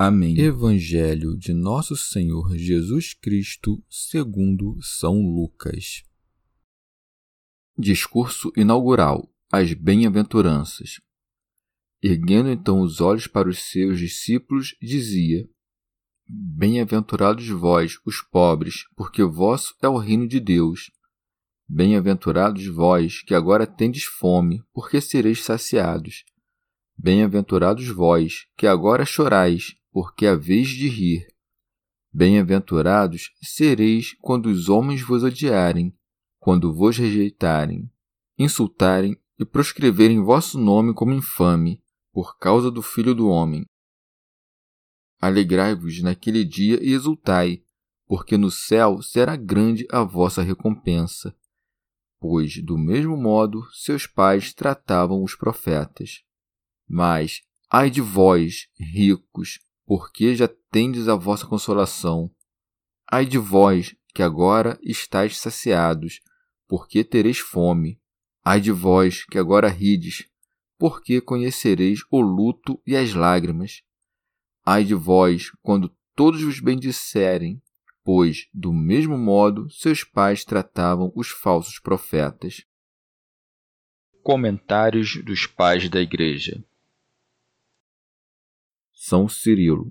Amém. Evangelho de Nosso Senhor Jesus Cristo, segundo São Lucas. Discurso inaugural: As bem-aventuranças. Erguendo então os olhos para os seus discípulos, dizia: Bem-aventurados vós, os pobres, porque vosso é o reino de Deus. Bem-aventurados vós, que agora tendes fome, porque sereis saciados. Bem-aventurados vós, que agora chorais, porque haveis de rir. Bem-aventurados sereis quando os homens vos odiarem, quando vos rejeitarem, insultarem e proscreverem vosso nome como infame, por causa do Filho do Homem. Alegrai-vos naquele dia e exultai, porque no céu será grande a vossa recompensa. Pois, do mesmo modo, seus pais tratavam os profetas. Mas, ai de vós, ricos, porque já tendes a vossa consolação. Ai de vós, que agora estáis saciados, porque tereis fome. Ai de vós, que agora rides, porque conhecereis o luto e as lágrimas. Ai de vós, quando todos vos bendisserem, pois, do mesmo modo, seus pais tratavam os falsos profetas. Comentários dos Pais da Igreja são Cirilo.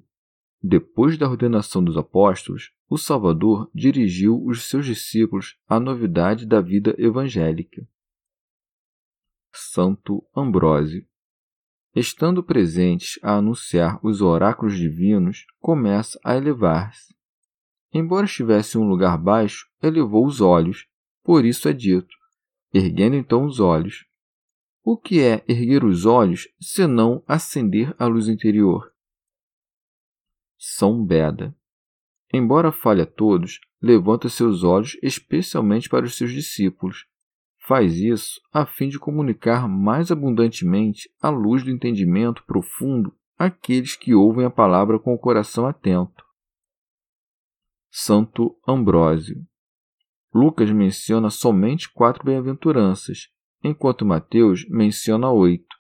Depois da ordenação dos apóstolos, o Salvador dirigiu os seus discípulos à novidade da vida evangélica. Santo Ambrósio. Estando presentes a anunciar os oráculos divinos, começa a elevar-se. Embora estivesse em um lugar baixo, elevou os olhos, por isso é dito: erguendo então os olhos. O que é erguer os olhos senão acender a luz interior? São Beda. Embora fale a todos, levanta seus olhos especialmente para os seus discípulos. Faz isso a fim de comunicar mais abundantemente a luz do entendimento profundo àqueles que ouvem a palavra com o coração atento. Santo Ambrósio. Lucas menciona somente quatro bem-aventuranças, enquanto Mateus menciona oito.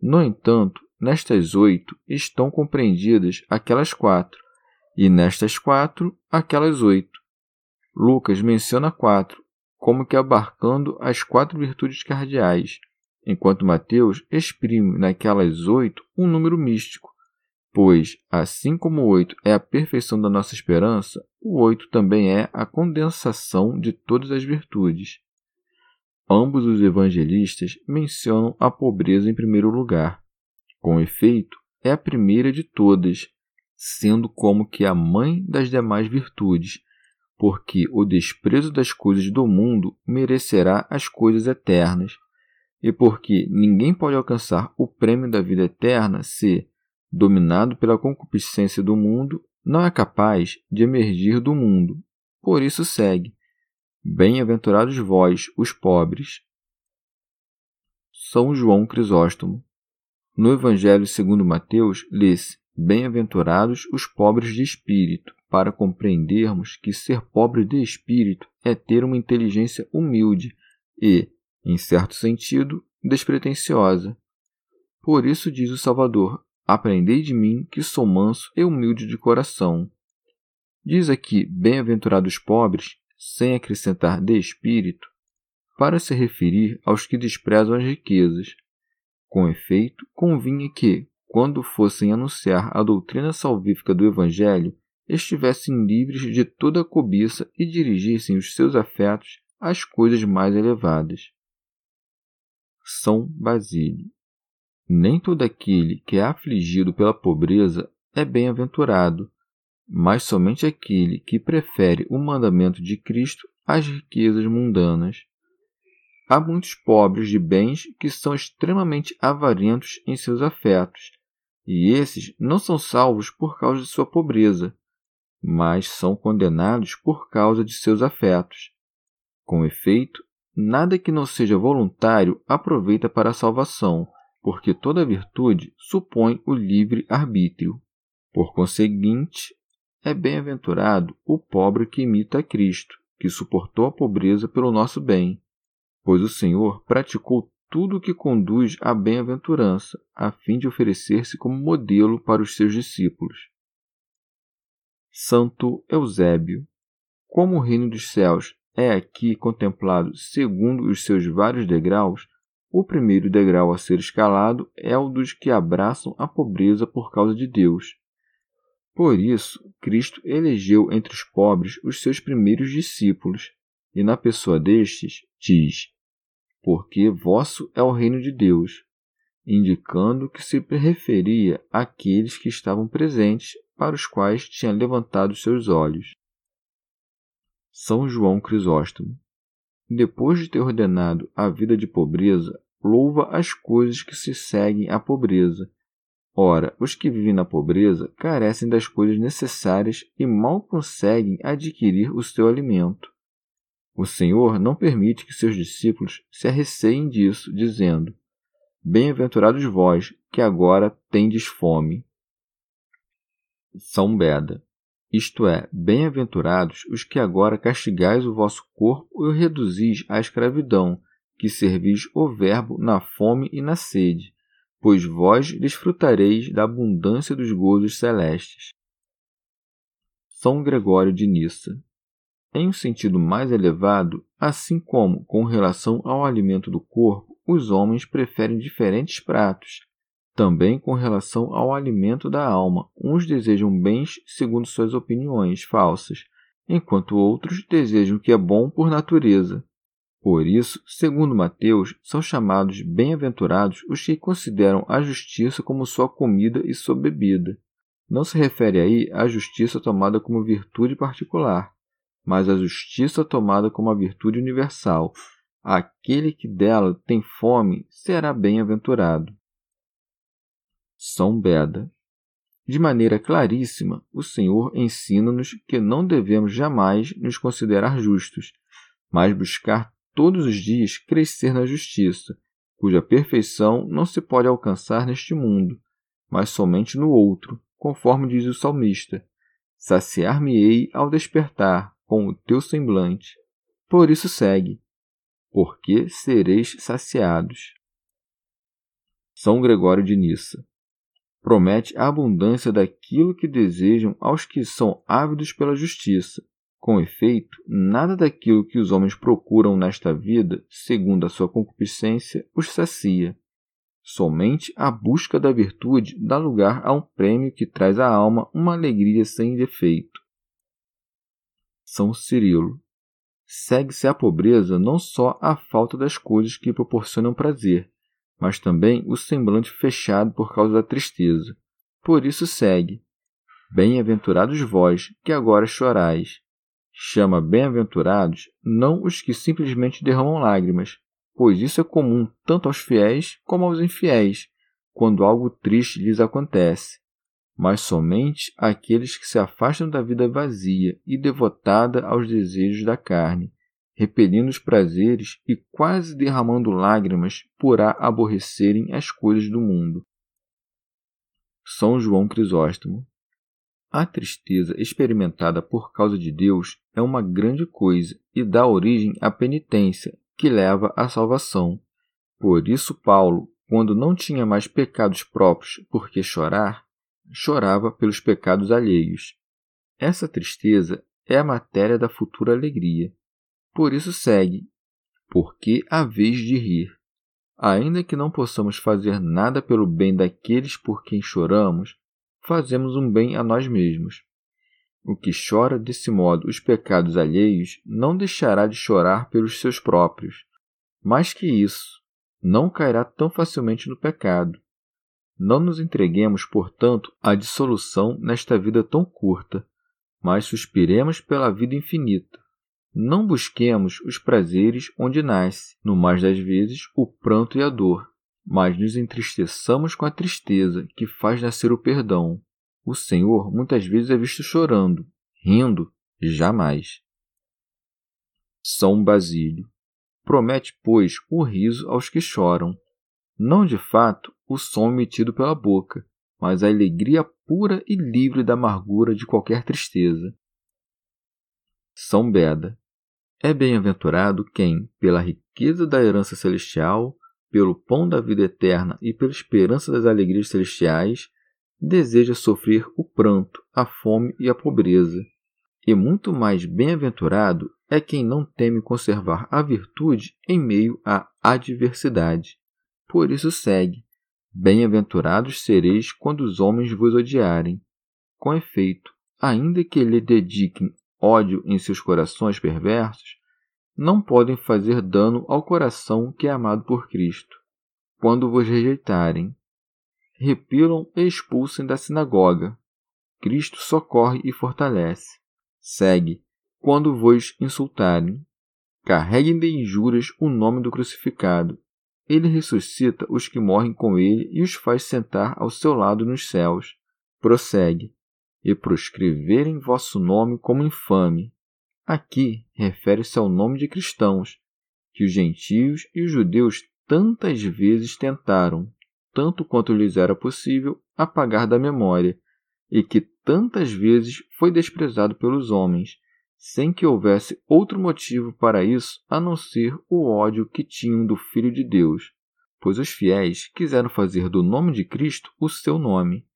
No entanto, Nestas oito estão compreendidas aquelas quatro, e nestas quatro, aquelas oito. Lucas menciona quatro, como que abarcando as quatro virtudes cardeais, enquanto Mateus exprime naquelas oito um número místico, pois, assim como o oito é a perfeição da nossa esperança, o oito também é a condensação de todas as virtudes. Ambos os evangelistas mencionam a pobreza em primeiro lugar, com efeito, é a primeira de todas, sendo como que a mãe das demais virtudes, porque o desprezo das coisas do mundo merecerá as coisas eternas, e porque ninguém pode alcançar o prêmio da vida eterna se, dominado pela concupiscência do mundo, não é capaz de emergir do mundo. Por isso segue: Bem-aventurados vós, os pobres. São João Crisóstomo no Evangelho segundo Mateus, lê-se: Bem-aventurados os pobres de espírito, para compreendermos que ser pobre de espírito é ter uma inteligência humilde e, em certo sentido, despretensiosa. Por isso diz o Salvador: Aprendei de mim, que sou manso e humilde de coração. Diz aqui bem-aventurados pobres, sem acrescentar de espírito, para se referir aos que desprezam as riquezas, com efeito, convinha que, quando fossem anunciar a doutrina salvífica do Evangelho, estivessem livres de toda cobiça e dirigissem os seus afetos às coisas mais elevadas. São Basílio. Nem todo aquele que é afligido pela pobreza é bem-aventurado, mas somente aquele que prefere o mandamento de Cristo às riquezas mundanas. Há muitos pobres de bens que são extremamente avarentos em seus afetos, e esses não são salvos por causa de sua pobreza, mas são condenados por causa de seus afetos. Com efeito, nada que não seja voluntário aproveita para a salvação, porque toda virtude supõe o livre arbítrio. Por conseguinte, é bem-aventurado o pobre que imita a Cristo, que suportou a pobreza pelo nosso bem, pois o Senhor praticou tudo o que conduz à bem-aventurança, a fim de oferecer-se como modelo para os seus discípulos. Santo Eusébio. Como o reino dos céus é aqui contemplado segundo os seus vários degraus, o primeiro degrau a ser escalado é o dos que abraçam a pobreza por causa de Deus por isso, Cristo elegeu entre os pobres os seus primeiros discípulos, e na pessoa destes diz: Porque vosso é o reino de Deus, indicando que se referia àqueles que estavam presentes, para os quais tinha levantado seus olhos. São João Crisóstomo. Depois de ter ordenado a vida de pobreza, louva as coisas que se seguem à pobreza Ora, os que vivem na pobreza carecem das coisas necessárias e mal conseguem adquirir o seu alimento. O Senhor não permite que seus discípulos se arreceiem disso, dizendo: Bem-aventurados vós, que agora tendes fome. São Beda. Isto é, bem-aventurados os que agora castigais o vosso corpo e o reduzis à escravidão, que servis o Verbo na fome e na sede pois vós desfrutareis da abundância dos gozos celestes. São Gregório de Nissa. Em um sentido mais elevado, assim como com relação ao alimento do corpo, os homens preferem diferentes pratos. Também com relação ao alimento da alma, uns desejam bens segundo suas opiniões falsas, enquanto outros desejam o que é bom por natureza. Por isso, segundo Mateus, são chamados bem-aventurados os que consideram a justiça como sua comida e sua bebida. Não se refere aí à justiça tomada como virtude particular, mas à justiça tomada como a virtude universal. Aquele que dela tem fome será bem-aventurado. São Beda. De maneira claríssima, o Senhor ensina-nos que não devemos jamais nos considerar justos, mas buscar todos os dias crescer na justiça, cuja perfeição não se pode alcançar neste mundo, mas somente no outro, conforme diz o salmista: Saciar-me-ei ao despertar com o teu semblante. Por isso segue, porque sereis saciados. São Gregório de Nissa promete a abundância daquilo que desejam aos que são ávidos pela justiça, com efeito, nada daquilo que os homens procuram nesta vida, segundo a sua concupiscência, os sacia. Somente a busca da virtude dá lugar a um prêmio que traz à alma uma alegria sem defeito. São Cirilo. Segue-se à pobreza não só a falta das coisas que proporcionam prazer, mas também o semblante fechado por causa da tristeza. Por isso segue: Bem-aventurados vós, que agora chorais, chama bem-aventurados não os que simplesmente derramam lágrimas, pois isso é comum tanto aos fiéis como aos infiéis, quando algo triste lhes acontece, mas somente aqueles que se afastam da vida vazia e devotada aos desejos da carne, repelindo os prazeres e quase derramando lágrimas por a aborrecerem as coisas do mundo. São João Crisóstomo a tristeza experimentada por causa de Deus é uma grande coisa e dá origem à penitência, que leva à salvação. Por isso, Paulo, quando não tinha mais pecados próprios por que chorar, chorava pelos pecados alheios. Essa tristeza é a matéria da futura alegria. Por isso segue, porque há vez de rir. Ainda que não possamos fazer nada pelo bem daqueles por quem choramos, fazemos um bem a nós mesmos. O que chora desse modo os pecados alheios não deixará de chorar pelos seus próprios. Mais que isso, não cairá tão facilmente no pecado. Não nos entreguemos, portanto, à dissolução nesta vida tão curta, mas suspiremos pela vida infinita. Não busquemos os prazeres onde nasce, no mais das vezes, o pranto e a dor, mas nos entristeçamos com a tristeza que faz nascer o perdão. O Senhor muitas vezes é visto chorando, rindo, jamais. São Basílio. Promete, pois, o riso aos que choram. Não de fato o som emitido pela boca, mas a alegria pura e livre da amargura de qualquer tristeza. São Beda. É bem-aventurado quem, pela riqueza da herança celestial, pelo pão da vida eterna e pela esperança das alegrias celestiais, deseja sofrer o pranto, a fome e a pobreza. E muito mais bem-aventurado é quem não teme conservar a virtude em meio à adversidade. Por isso segue: Bem-aventurados sereis quando os homens vos odiarem. Com efeito, ainda que lhe dediquem ódio em seus corações perversos, não podem fazer dano ao coração que é amado por Cristo. Quando vos rejeitarem, repilam e expulsem da sinagoga. Cristo socorre e fortalece. Segue, quando vos insultarem. Carreguem de injúrias o nome do crucificado. Ele ressuscita os que morrem com ele e os faz sentar ao seu lado nos céus. Prossegue. E proscreverem vosso nome como infame. Aqui refere-se ao nome de cristãos, que os gentios e os judeus tantas vezes tentaram, tanto quanto lhes era possível, apagar da memória, e que tantas vezes foi desprezado pelos homens, sem que houvesse outro motivo para isso a não ser o ódio que tinham do Filho de Deus, pois os fiéis quiseram fazer do nome de Cristo o seu nome.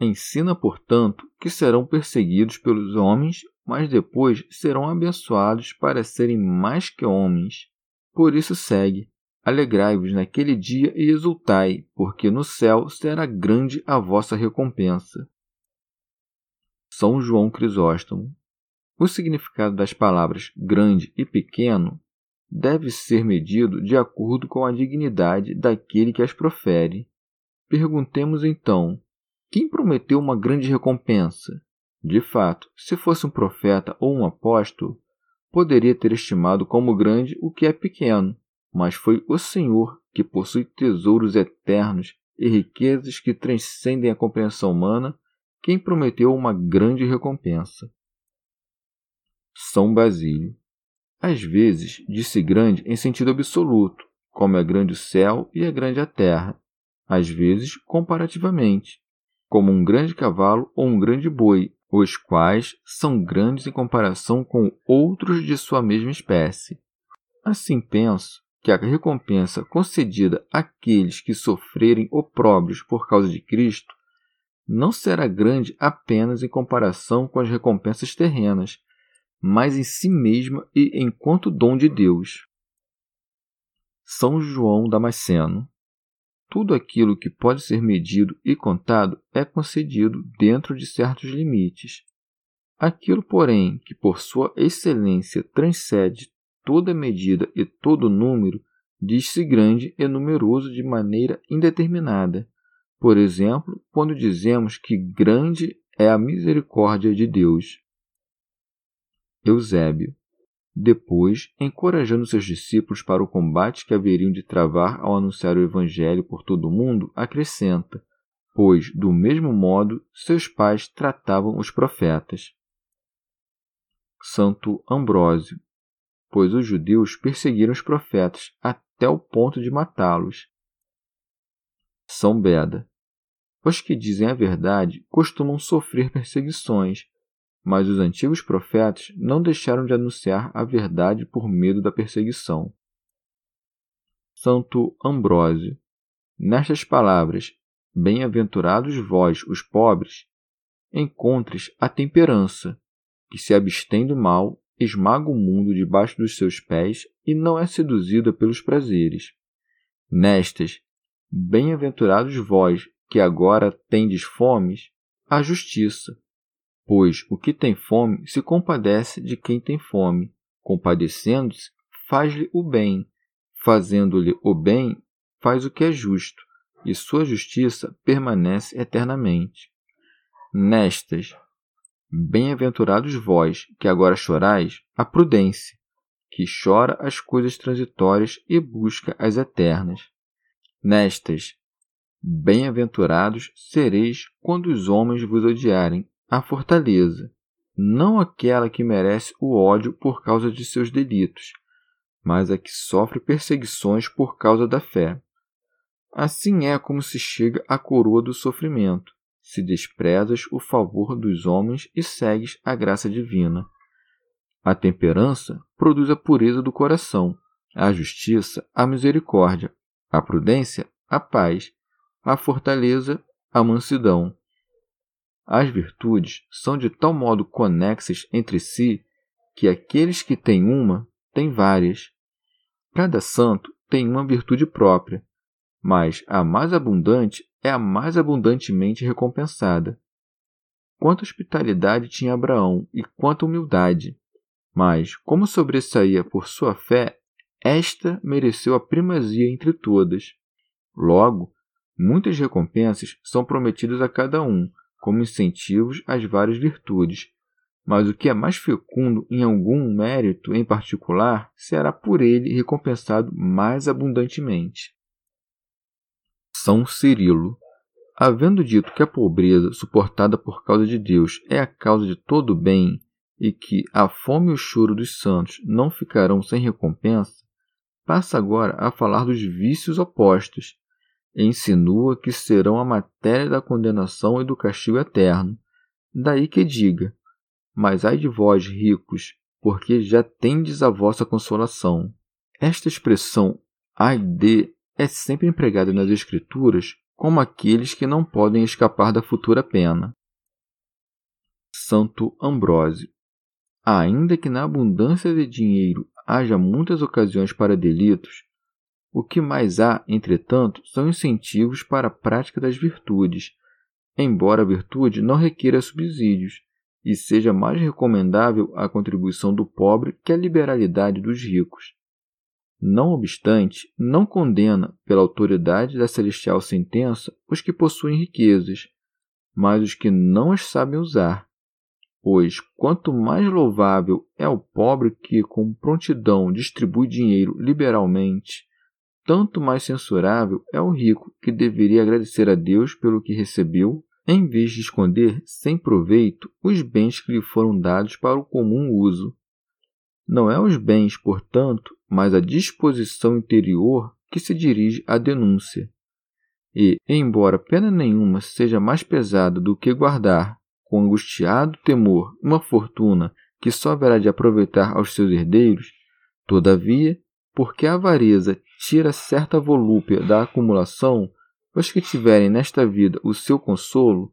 Ensina, portanto, que serão perseguidos pelos homens, mas depois serão abençoados para serem mais que homens. Por isso segue Alegrai-vos naquele dia e exultai, porque no céu será grande a vossa recompensa. São João Crisóstomo. O significado das palavras grande e pequeno deve ser medido de acordo com a dignidade daquele que as profere. Perguntemos então: quem prometeu uma grande recompensa? De fato, se fosse um profeta ou um apóstolo, poderia ter estimado como grande o que é pequeno mas foi o Senhor que possui tesouros eternos e riquezas que transcendem a compreensão humana, quem prometeu uma grande recompensa. São Basílio. Às vezes, disse grande em sentido absoluto, como é grande o céu e é grande a terra. Às vezes, comparativamente, como um grande cavalo ou um grande boi, os quais são grandes em comparação com outros de sua mesma espécie. Assim penso que a recompensa concedida àqueles que sofrerem opróbrios por causa de Cristo não será grande apenas em comparação com as recompensas terrenas, mas em si mesma e enquanto dom de Deus. São João Damasceno. Tudo aquilo que pode ser medido e contado é concedido dentro de certos limites. Aquilo, porém, que por sua excelência transcende toda medida e todo número diz-se grande e numeroso de maneira indeterminada. Por exemplo, quando dizemos que grande é a misericórdia de Deus. Eusébio. Depois, encorajando seus discípulos para o combate que haveriam de travar ao anunciar o Evangelho por todo o mundo, acrescenta: Pois, do mesmo modo, seus pais tratavam os profetas. Santo Ambrósio pois os judeus perseguiram os profetas até o ponto de matá-los. São Beda. Os que dizem a verdade costumam sofrer perseguições, mas os antigos profetas não deixaram de anunciar a verdade por medo da perseguição. Santo Ambrósio. Nestas palavras, bem-aventurados vós, os pobres, encontres a temperança, que se abstém do mal esmaga o mundo debaixo dos seus pés e não é seduzida pelos prazeres. Nestas, bem-aventurados vós, que agora tendes fomes, a justiça, Pois o que tem fome se compadece de quem tem fome, compadecendo-se, faz-lhe o bem, fazendo-lhe o bem, faz o que é justo, e sua justiça permanece eternamente. Nestas, bem-aventurados vós, que agora chorais, a prudência, que chora as coisas transitórias e busca as eternas. Nestas, bem-aventurados sereis quando os homens vos odiarem, a fortaleza, não aquela que merece o ódio por causa de seus delitos, mas a que sofre perseguições por causa da fé. Assim é como se chega à coroa do sofrimento, se desprezas o favor dos homens e segues a graça divina. A temperança produz a pureza do coração, a justiça, a misericórdia, a prudência, a paz, a fortaleza, a mansidão. As virtudes são de tal modo conexas entre si que aqueles que têm uma têm várias. Cada santo tem uma virtude própria, mas a mais abundante é a mais abundantemente recompensada. Quanta hospitalidade tinha Abraão e quanta humildade! Mas, como sobressaía por sua fé, esta mereceu a primazia entre todas. Logo, muitas recompensas são prometidas a cada um, como incentivos às várias virtudes, mas o que é mais fecundo em algum mérito em particular será por ele recompensado mais abundantemente. São Cirilo Havendo dito que a pobreza suportada por causa de Deus é a causa de todo o bem e que a fome e o choro dos santos não ficarão sem recompensa, passa agora a falar dos vícios opostos insinua que serão a matéria da condenação e do castigo eterno. Daí que diga: Mas ai de vós, ricos, porque já tendes a vossa consolação. Esta expressão ai de é sempre empregada nas Escrituras como aqueles que não podem escapar da futura pena. Santo Ambrósio Ainda que na abundância de dinheiro haja muitas ocasiões para delitos, o que mais há, entretanto, são incentivos para a prática das virtudes, embora a virtude não requeira subsídios e seja mais recomendável a contribuição do pobre que a liberalidade dos ricos. Não obstante, não condena, pela autoridade da celestial sentença, os que possuem riquezas, mas os que não as sabem usar Pois quanto mais louvável é o pobre que com prontidão distribui dinheiro liberalmente, tanto mais censurável é o rico que deveria agradecer a Deus pelo que recebeu, em vez de esconder sem proveito os bens que lhe foram dados para o comum uso. Não é os bens, portanto, mas a disposição interior que se dirige à denúncia. E, embora pena nenhuma seja mais pesada do que guardar, com angustiado temor uma fortuna que só haverá de aproveitar aos seus herdeiros, todavia, porque a avareza tira certa volúpia da acumulação, os que tiverem nesta vida o seu consolo,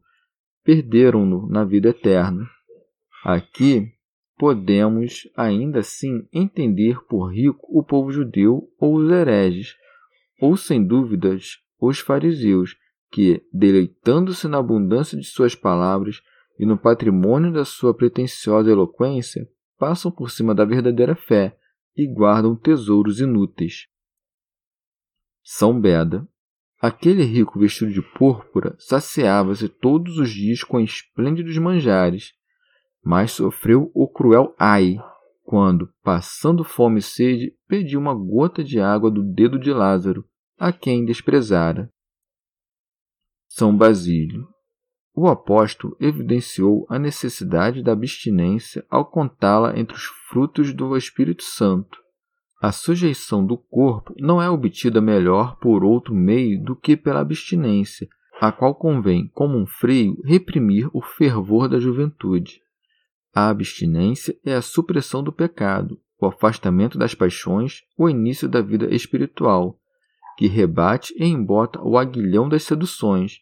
perderam-no na vida eterna. Aqui podemos ainda assim entender por rico o povo judeu ou os hereges, ou sem dúvidas os fariseus, que, deleitando-se na abundância de suas palavras, e no patrimônio da sua pretensiosa eloquência passam por cima da verdadeira fé e guardam tesouros inúteis. São Beda. Aquele rico vestido de púrpura saciava-se todos os dias com esplêndidos manjares, mas sofreu o cruel ai quando, passando fome e sede, pediu uma gota de água do dedo de Lázaro, a quem desprezara. São Basílio. O apóstolo evidenciou a necessidade da abstinência ao contá-la entre os frutos do Espírito Santo. A sujeição do corpo não é obtida melhor por outro meio do que pela abstinência, a qual convém, como um freio, reprimir o fervor da juventude. A abstinência é a supressão do pecado, o afastamento das paixões, o início da vida espiritual, que rebate e embota o aguilhão das seduções,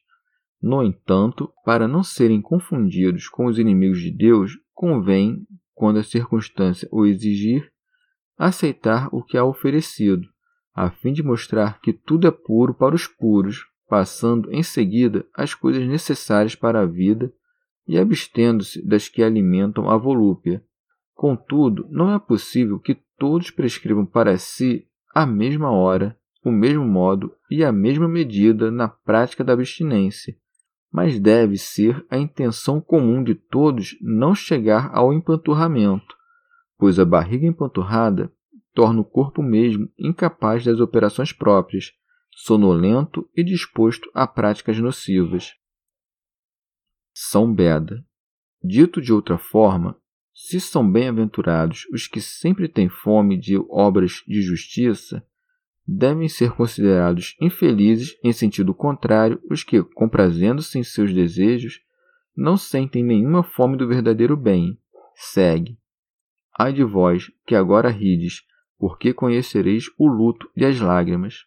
no entanto, para não serem confundidos com os inimigos de Deus, convém, quando a circunstância o exigir, aceitar o que é oferecido, a fim de mostrar que tudo é puro para os puros, passando em seguida as coisas necessárias para a vida e abstendo-se das que alimentam a volúpia. Contudo, não é possível que todos prescrevam para si a mesma hora, o mesmo modo e a mesma medida na prática da abstinência, mas deve ser a intenção comum de todos não chegar ao empanturramento, pois a barriga empanturrada torna o corpo mesmo incapaz das operações próprias, sonolento e disposto a práticas nocivas. São Beda. Dito de outra forma, se são bem-aventurados os que sempre têm fome de obras de justiça, devem ser considerados infelizes em sentido contrário os que, comprazendo-se em seus desejos, não sentem nenhuma fome do verdadeiro bem. Segue. Ai de vós, que agora rides, porque conhecereis o luto e as lágrimas.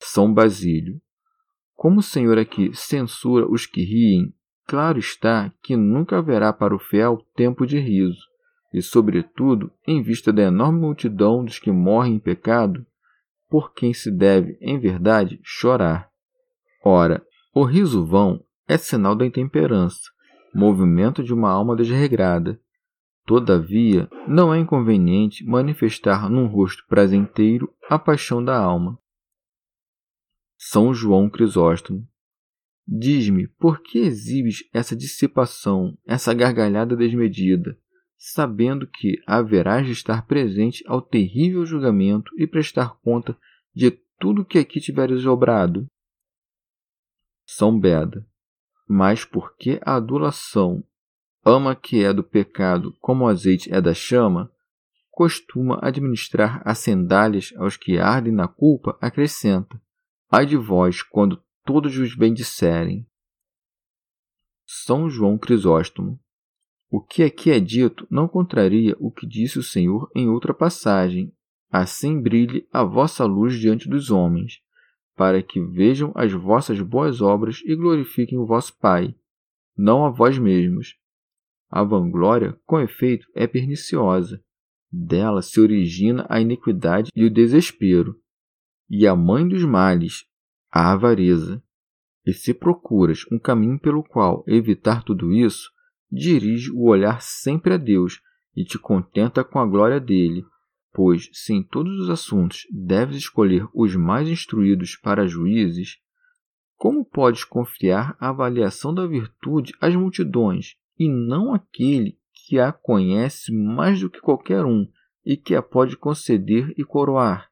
São Basílio. Como o Senhor aqui censura os que riem, claro está que nunca haverá para o fiel tempo de riso, e, sobretudo, em vista da enorme multidão dos que morrem em pecado, por quem se deve, em verdade, chorar. Ora, o riso vão é sinal da intemperança, movimento de uma alma desregrada. Todavia, não é inconveniente manifestar num rosto prazenteiro a paixão da alma. São João Crisóstomo. Diz-me, por que exibes essa dissipação, essa gargalhada desmedida, sabendo que haverás de estar presente ao terrível julgamento e prestar conta de tudo que aqui tiveres obrado? São Beda. Mas porque a adulação ama que é do pecado como o azeite é da chama, costuma administrar as sandálias aos que ardem na culpa, acrescenta: Ai de vós quando todos os bendisserem. São João Crisóstomo. O que aqui é dito não contraria o que disse o Senhor em outra passagem. Assim brilhe a vossa luz diante dos homens, para que vejam as vossas boas obras e glorifiquem o vosso Pai, não a vós mesmos. A vanglória, com efeito, é perniciosa. Dela se origina a iniquidade e o desespero e a mãe dos males, a avareza. E se procuras um caminho pelo qual evitar tudo isso, dirige o olhar sempre a Deus e te contenta com a glória dele, pois se em todos os assuntos deves escolher os mais instruídos para juízes, como podes confiar a avaliação da virtude às multidões e não àquele que a conhece mais do que qualquer um e que a pode conceder e coroar?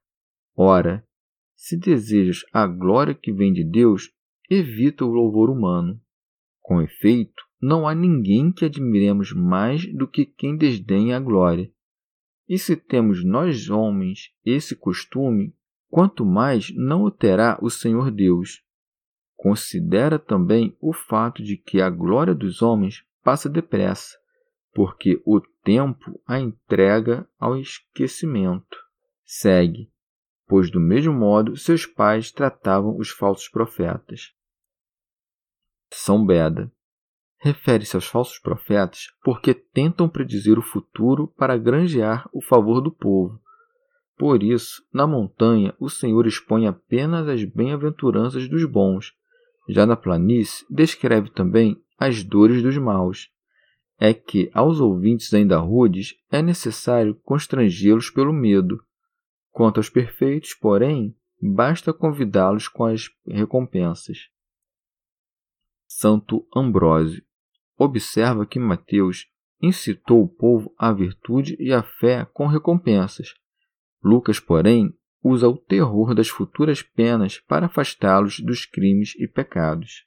Ora, se desejas a glória que vem de Deus, evita o louvor humano. Com efeito, não há ninguém que admiremos mais do que quem desdenha a glória. E se temos nós homens esse costume, quanto mais não o terá o Senhor Deus. Considera também o fato de que a glória dos homens passa depressa, porque o tempo a entrega ao esquecimento. Segue pois do mesmo modo seus pais tratavam os falsos profetas. São Beda refere-se aos falsos profetas porque tentam predizer o futuro para granjear o favor do povo. Por isso, na montanha, o Senhor expõe apenas as bem-aventuranças dos bons. Já na planície, descreve também as dores dos maus. É que, aos ouvintes ainda rudes, é necessário constrangê-los pelo medo, Quanto aos perfeitos, porém, basta convidá-los com as recompensas. Santo Ambrósio observa que Mateus incitou o povo à virtude e à fé com recompensas. Lucas, porém, usa o terror das futuras penas para afastá-los dos crimes e pecados.